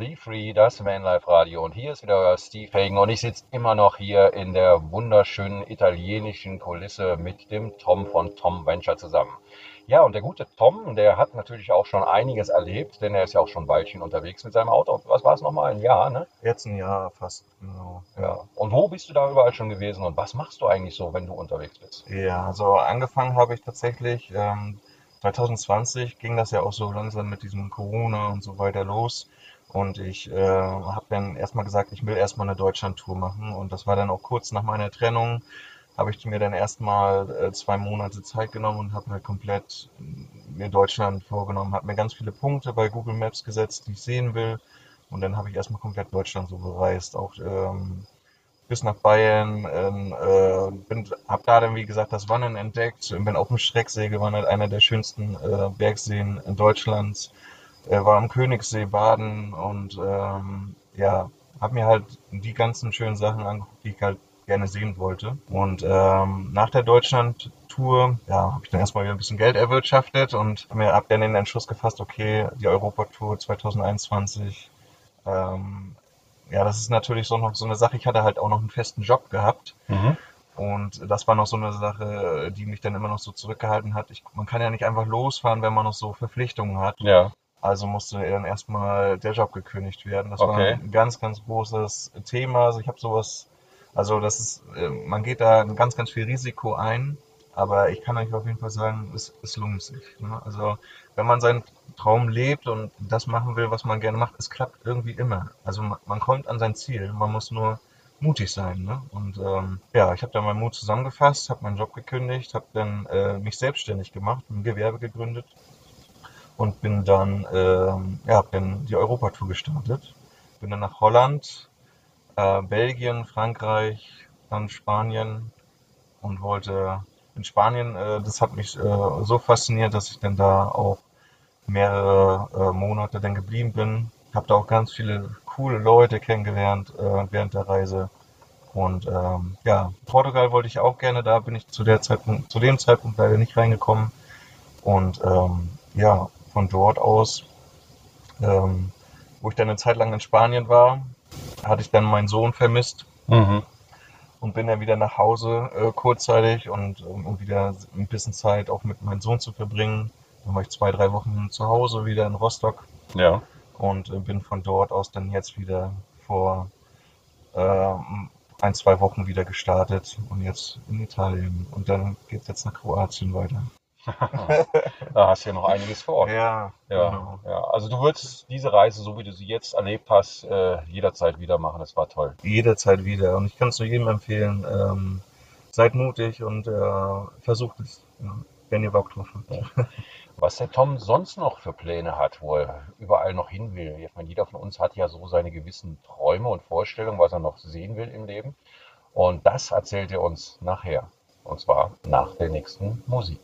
Be Free, das Vanlife Radio. Und hier ist wieder euer Steve Hagen und ich sitze immer noch hier in der wunderschönen italienischen Kulisse mit dem Tom von Tom Venture zusammen. Ja, und der gute Tom, der hat natürlich auch schon einiges erlebt, denn er ist ja auch schon ein Weilchen unterwegs mit seinem Auto. Was war es nochmal? Ein Jahr, ne? Jetzt ein Jahr fast, genau. Ja. Und wo bist du da überall schon gewesen und was machst du eigentlich so, wenn du unterwegs bist? Ja, also angefangen habe ich tatsächlich, ähm, 2020 ging das ja auch so langsam mit diesem Corona und so weiter los. Und ich äh, habe dann erstmal gesagt, ich will erstmal eine Deutschland-Tour machen. Und das war dann auch kurz nach meiner Trennung habe ich mir dann erstmal äh, zwei Monate Zeit genommen und habe halt komplett mir Deutschland vorgenommen, habe mir ganz viele Punkte bei Google Maps gesetzt, die ich sehen will. Und dann habe ich erstmal komplett Deutschland so bereist, auch ähm, bis nach Bayern. Ähm, äh, bin, habe da dann, wie gesagt, das Wandern entdeckt. Bin auf dem Schrecksee gewandert, einer der schönsten äh, Bergseen in Deutschlands. Äh, war am Königssee baden und ähm, ja, habe mir halt die ganzen schönen Sachen angeguckt, die ich halt gerne sehen wollte. Und ähm, nach der Deutschland-Tour ja, habe ich dann erstmal wieder ein bisschen Geld erwirtschaftet und mir ab dann den Entschluss gefasst, okay, die Europatour 2021, ähm, ja, das ist natürlich so noch so eine Sache. Ich hatte halt auch noch einen festen Job gehabt. Mhm. Und das war noch so eine Sache, die mich dann immer noch so zurückgehalten hat. Ich, man kann ja nicht einfach losfahren, wenn man noch so Verpflichtungen hat. Ja. Also musste dann erstmal der Job gekündigt werden. Das okay. war ein ganz, ganz großes Thema. Also ich habe sowas also das ist, äh, man geht da ein ganz, ganz viel Risiko ein, aber ich kann euch auf jeden Fall sagen, es, es lohnt sich. Ne? Also wenn man seinen Traum lebt und das machen will, was man gerne macht, es klappt irgendwie immer. Also man, man kommt an sein Ziel, man muss nur mutig sein. Ne? Und ähm, ja, ich habe da meinen Mut zusammengefasst, habe meinen Job gekündigt, habe dann äh, mich selbstständig gemacht, ein Gewerbe gegründet und bin dann, ähm, ja, bin die Europatour gestartet. Bin dann nach Holland, äh, Belgien, Frankreich, dann Spanien und wollte in Spanien, äh, das hat mich äh, so fasziniert, dass ich dann da auch mehrere äh, Monate dann geblieben bin. Habe da auch ganz viele coole Leute kennengelernt äh, während der Reise. Und ähm, ja, Portugal wollte ich auch gerne, da bin ich zu der Zeitpunkt, zu dem Zeitpunkt leider nicht reingekommen. Und ähm, ja, von dort aus, ähm, wo ich dann eine Zeit lang in Spanien war, hatte ich dann meinen Sohn vermisst mhm. und bin dann wieder nach Hause äh, kurzzeitig und um wieder ein bisschen Zeit auch mit meinem Sohn zu verbringen. Dann war ich zwei, drei Wochen zu Hause wieder in Rostock. Ja. Und äh, bin von dort aus dann jetzt wieder vor äh, ein, zwei Wochen wieder gestartet und jetzt in Italien. Und dann geht es jetzt nach Kroatien weiter. da hast du ja noch einiges vor. Ja, ja, genau. ja. Also du würdest diese Reise, so wie du sie jetzt erlebt hast, äh, jederzeit wieder machen. Das war toll. Jederzeit wieder. Und ich kann es nur jedem empfehlen, ähm, seid mutig und äh, versucht es, ja, wenn ihr Bock drauf habt. Was der Tom sonst noch für Pläne hat, wo er überall noch hin will. Ich meine, jeder von uns hat ja so seine gewissen Träume und Vorstellungen, was er noch sehen will im Leben. Und das erzählt er uns nachher. Und zwar nach der nächsten Musik.